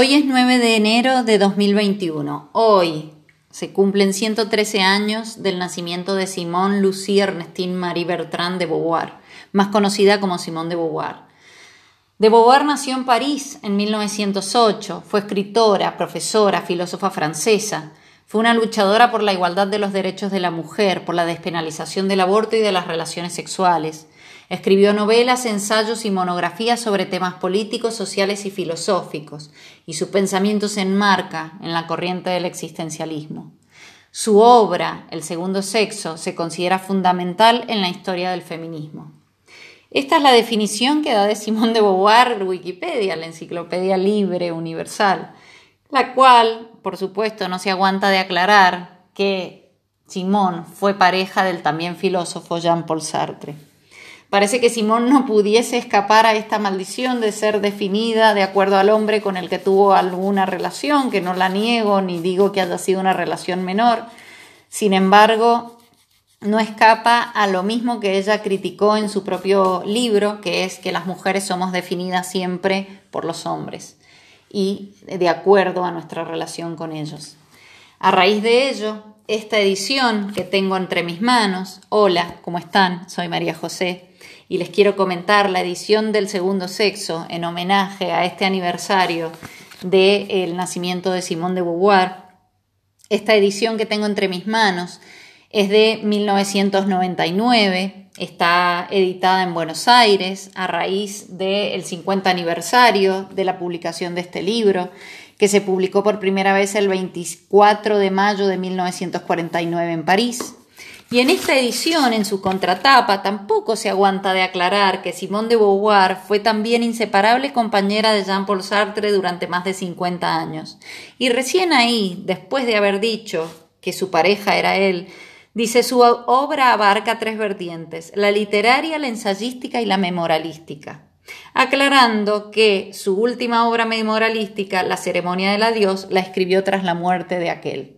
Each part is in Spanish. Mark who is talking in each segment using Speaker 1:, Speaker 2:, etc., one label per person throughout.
Speaker 1: Hoy es 9 de enero de 2021. Hoy se cumplen 113 años del nacimiento de Simone Lucie Ernestine Marie Bertrand de Beauvoir, más conocida como Simone de Beauvoir. De Beauvoir nació en París en 1908, fue escritora, profesora, filósofa francesa. Fue una luchadora por la igualdad de los derechos de la mujer, por la despenalización del aborto y de las relaciones sexuales. Escribió novelas, ensayos y monografías sobre temas políticos, sociales y filosóficos, y su pensamiento se enmarca en la corriente del existencialismo. Su obra, El segundo sexo, se considera fundamental en la historia del feminismo. Esta es la definición que da de Simón de Beauvoir Wikipedia, la enciclopedia libre universal, la cual, por supuesto, no se aguanta de aclarar que Simón fue pareja del también filósofo Jean-Paul Sartre. Parece que Simón no pudiese escapar a esta maldición de ser definida de acuerdo al hombre con el que tuvo alguna relación, que no la niego ni digo que haya sido una relación menor. Sin embargo, no escapa a lo mismo que ella criticó en su propio libro, que es que las mujeres somos definidas siempre por los hombres y de acuerdo a nuestra relación con ellos. A raíz de ello, esta edición que tengo entre mis manos, hola, ¿cómo están? Soy María José, y les quiero comentar la edición del segundo sexo en homenaje a este aniversario del nacimiento de Simón de Beauvoir. Esta edición que tengo entre mis manos es de 1999, está editada en Buenos Aires a raíz del 50 aniversario de la publicación de este libro, que se publicó por primera vez el 24 de mayo de 1949 en París. Y en esta edición, en su contratapa, tampoco se aguanta de aclarar que Simone de Beauvoir fue también inseparable compañera de Jean-Paul Sartre durante más de 50 años. Y recién ahí, después de haber dicho que su pareja era él, dice su obra abarca tres vertientes, la literaria, la ensayística y la memorialística aclarando que su última obra memorialística, La ceremonia del adiós, la escribió tras la muerte de aquel.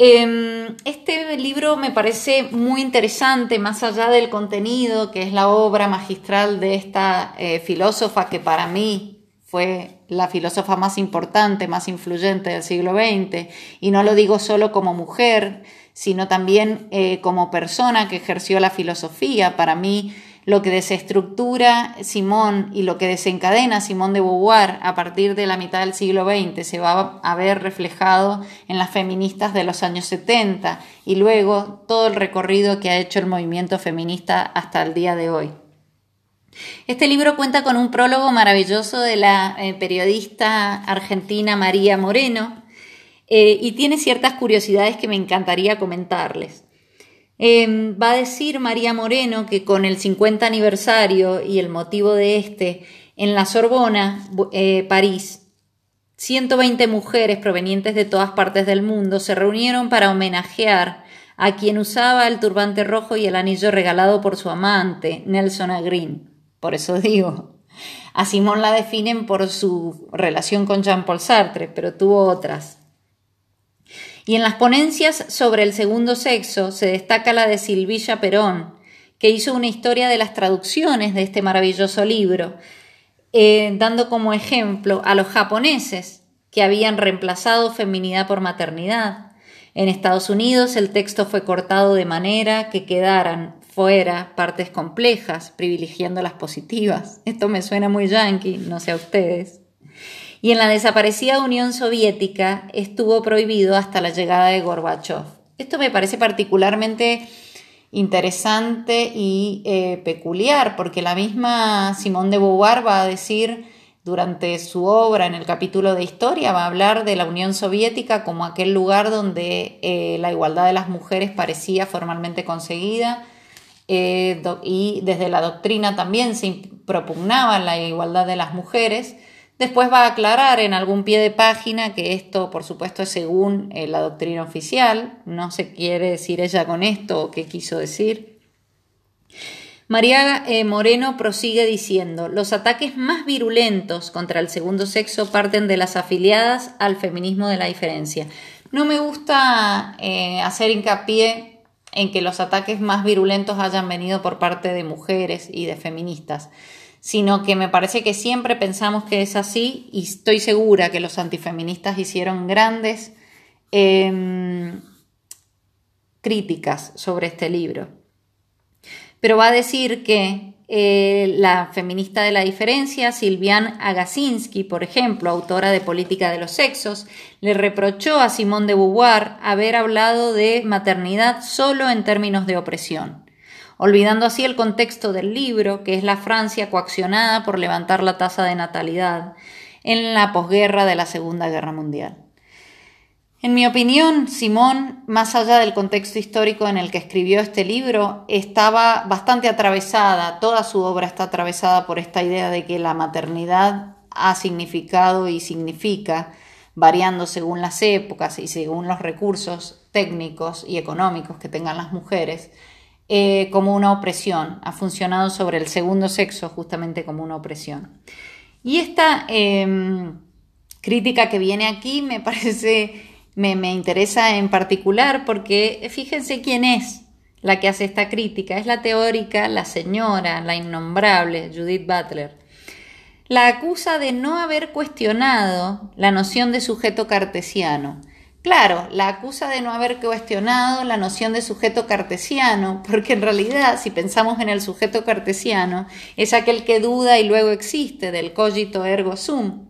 Speaker 1: Em, este libro me parece muy interesante, más allá del contenido, que es la obra magistral de esta eh, filósofa que para mí fue la filósofa más importante, más influyente del siglo XX, y no lo digo solo como mujer, sino también eh, como persona que ejerció la filosofía. Para mí, lo que desestructura Simón y lo que desencadena Simón de Beauvoir a partir de la mitad del siglo XX se va a ver reflejado en las feministas de los años 70 y luego todo el recorrido que ha hecho el movimiento feminista hasta el día de hoy. Este libro cuenta con un prólogo maravilloso de la eh, periodista argentina María Moreno eh, y tiene ciertas curiosidades que me encantaría comentarles. Em, va a decir María Moreno que con el 50 aniversario y el motivo de este, en la Sorbona, eh, París, 120 mujeres provenientes de todas partes del mundo se reunieron para homenajear a quien usaba el turbante rojo y el anillo regalado por su amante, Nelson Agrin. Por eso digo, a Simón la definen por su relación con Jean-Paul Sartre, pero tuvo otras. Y en las ponencias sobre el segundo sexo se destaca la de Silvilla Perón, que hizo una historia de las traducciones de este maravilloso libro, eh, dando como ejemplo a los japoneses que habían reemplazado feminidad por maternidad. En Estados Unidos el texto fue cortado de manera que quedaran fuera partes complejas, privilegiando las positivas. Esto me suena muy yankee, no sé a ustedes y en la desaparecida Unión Soviética estuvo prohibido hasta la llegada de Gorbachev. Esto me parece particularmente interesante y eh, peculiar, porque la misma Simone de Beauvoir va a decir durante su obra en el capítulo de historia, va a hablar de la Unión Soviética como aquel lugar donde eh, la igualdad de las mujeres parecía formalmente conseguida eh, y desde la doctrina también se propugnaba la igualdad de las mujeres Después va a aclarar en algún pie de página que esto, por supuesto, es según eh, la doctrina oficial. No se quiere decir ella con esto o qué quiso decir. María eh, Moreno prosigue diciendo, los ataques más virulentos contra el segundo sexo parten de las afiliadas al feminismo de la diferencia. No me gusta eh, hacer hincapié en que los ataques más virulentos hayan venido por parte de mujeres y de feministas sino que me parece que siempre pensamos que es así y estoy segura que los antifeministas hicieron grandes em, críticas sobre este libro. Pero va a decir que eh, la feminista de la diferencia, Silviane Agasinski, por ejemplo, autora de Política de los Sexos, le reprochó a Simone de Beauvoir haber hablado de maternidad solo en términos de opresión olvidando así el contexto del libro, que es la Francia coaccionada por levantar la tasa de natalidad en la posguerra de la Segunda Guerra Mundial. En mi opinión, Simón, más allá del contexto histórico en el que escribió este libro, estaba bastante atravesada, toda su obra está atravesada por esta idea de que la maternidad ha significado y significa, variando según las épocas y según los recursos técnicos y económicos que tengan las mujeres, eh, como una opresión, ha funcionado sobre el segundo sexo justamente como una opresión. Y esta em, crítica que viene aquí me parece, me, me interesa en particular porque fíjense quién es la que hace esta crítica, es la teórica, la señora, la innombrable Judith Butler. La acusa de no haber cuestionado la noción de sujeto cartesiano, Claro, la acusa de no haber cuestionado la noción de sujeto cartesiano, porque en realidad, si pensamos en el sujeto cartesiano, es aquel que duda y luego existe, del cogito ergo sum,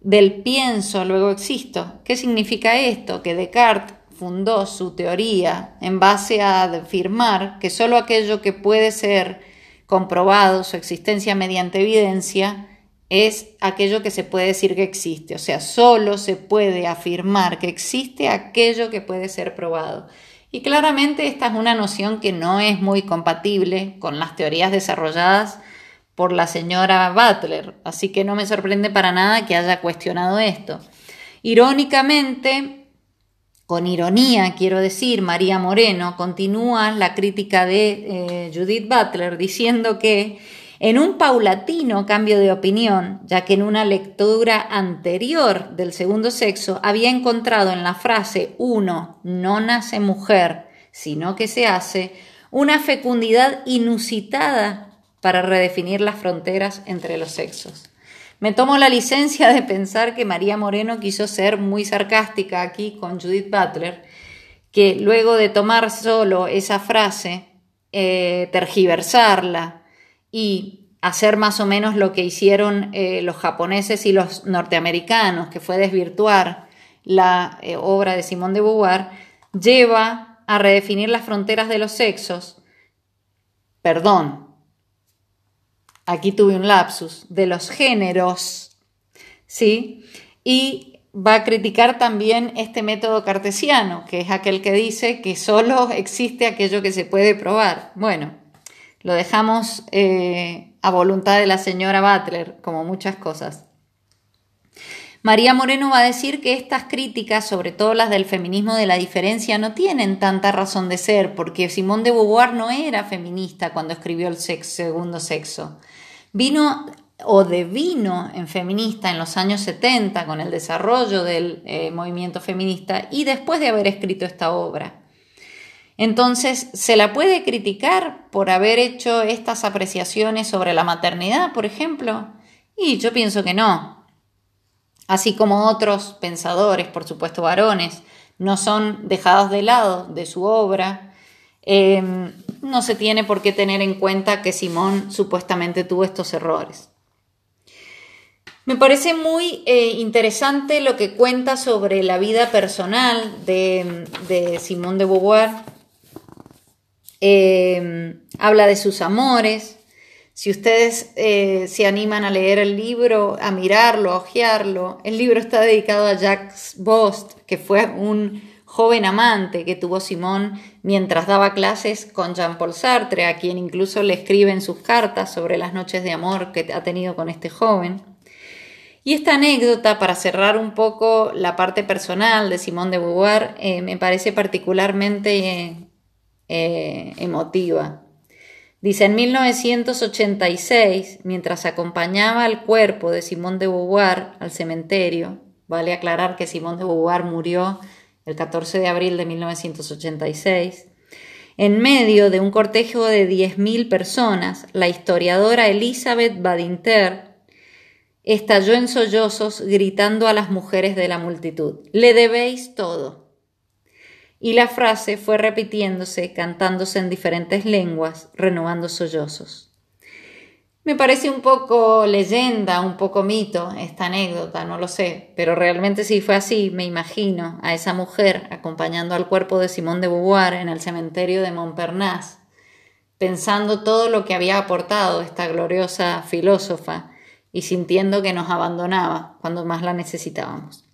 Speaker 1: del pienso luego existo. ¿Qué significa esto? Que Descartes fundó su teoría en base a afirmar que sólo aquello que puede ser comprobado, su existencia mediante evidencia, es aquello que se puede decir que existe, o sea, solo se puede afirmar que existe aquello que puede ser probado. Y claramente esta es una noción que no es muy compatible con las teorías desarrolladas por la señora Butler, así que no me sorprende para nada que haya cuestionado esto. Irónicamente, con ironía quiero decir, María Moreno continúa la crítica de eh, Judith Butler diciendo que en un paulatino cambio de opinión, ya que en una lectura anterior del segundo sexo había encontrado en la frase uno no nace mujer, sino que se hace, una fecundidad inusitada para redefinir las fronteras entre los sexos. Me tomo la licencia de pensar que María Moreno quiso ser muy sarcástica aquí con Judith Butler, que luego de tomar solo esa frase, eh, tergiversarla, y hacer más o menos lo que hicieron eh, los japoneses y los norteamericanos, que fue desvirtuar la eh, obra de Simone de Beauvoir, lleva a redefinir las fronteras de los sexos, perdón, aquí tuve un lapsus, de los géneros, ¿sí? Y va a criticar también este método cartesiano, que es aquel que dice que solo existe aquello que se puede probar. Bueno, lo dejamos eh, a voluntad de la señora Butler, como muchas cosas. María Moreno va a decir que estas críticas, sobre todo las del feminismo de la diferencia, no tienen tanta razón de ser, porque Simone de Beauvoir no era feminista cuando escribió el segundo sexo. Vino o devino en feminista en los años 70 con el desarrollo del eh, movimiento feminista y después de haber escrito esta obra. Entonces, ¿se la puede criticar por haber hecho estas apreciaciones sobre la maternidad, por ejemplo? Y yo pienso que no. Así como otros pensadores, por supuesto varones, no son dejados de lado de su obra, em, no se tiene por qué tener en cuenta que Simón supuestamente tuvo estos errores. Me parece muy eh, interesante lo que cuenta sobre la vida personal de, Simón de Beauvoir Em, habla de sus amores. Si ustedes eh, se animan a leer el libro, a mirarlo, a ojearlo, el libro está dedicado a Jacques Bost, que fue un joven amante que tuvo Simón mientras daba clases con Jean-Paul Sartre, a quien incluso le escribe en sus cartas sobre las noches de amor que ha tenido con este joven. Y esta anécdota, para cerrar un poco la parte personal de Simón de Beauvoir, eh, me parece particularmente eh, emotiva. Dice, en 1986, mientras acompañaba al cuerpo de Simón de Beauvoir al cementerio, vale aclarar que Simón de Beauvoir murió el 14 de abril de 1986, En medio de un cortejo de 10.000 personas, la historiadora Elizabeth Badinter estalló en sollozos gritando a las mujeres de la multitud, le debéis todo. Y la frase fue repitiéndose, cantándose en diferentes lenguas, renovando sollozos. Me parece un poco leyenda, un poco mito esta anécdota, no lo sé, pero realmente si fue así, me imagino a esa mujer acompañando al cuerpo de Simón de Beauvoir en el cementerio de Montparnasse, pensando todo lo que había aportado esta gloriosa filósofa y sintiendo que nos abandonaba cuando más la necesitábamos.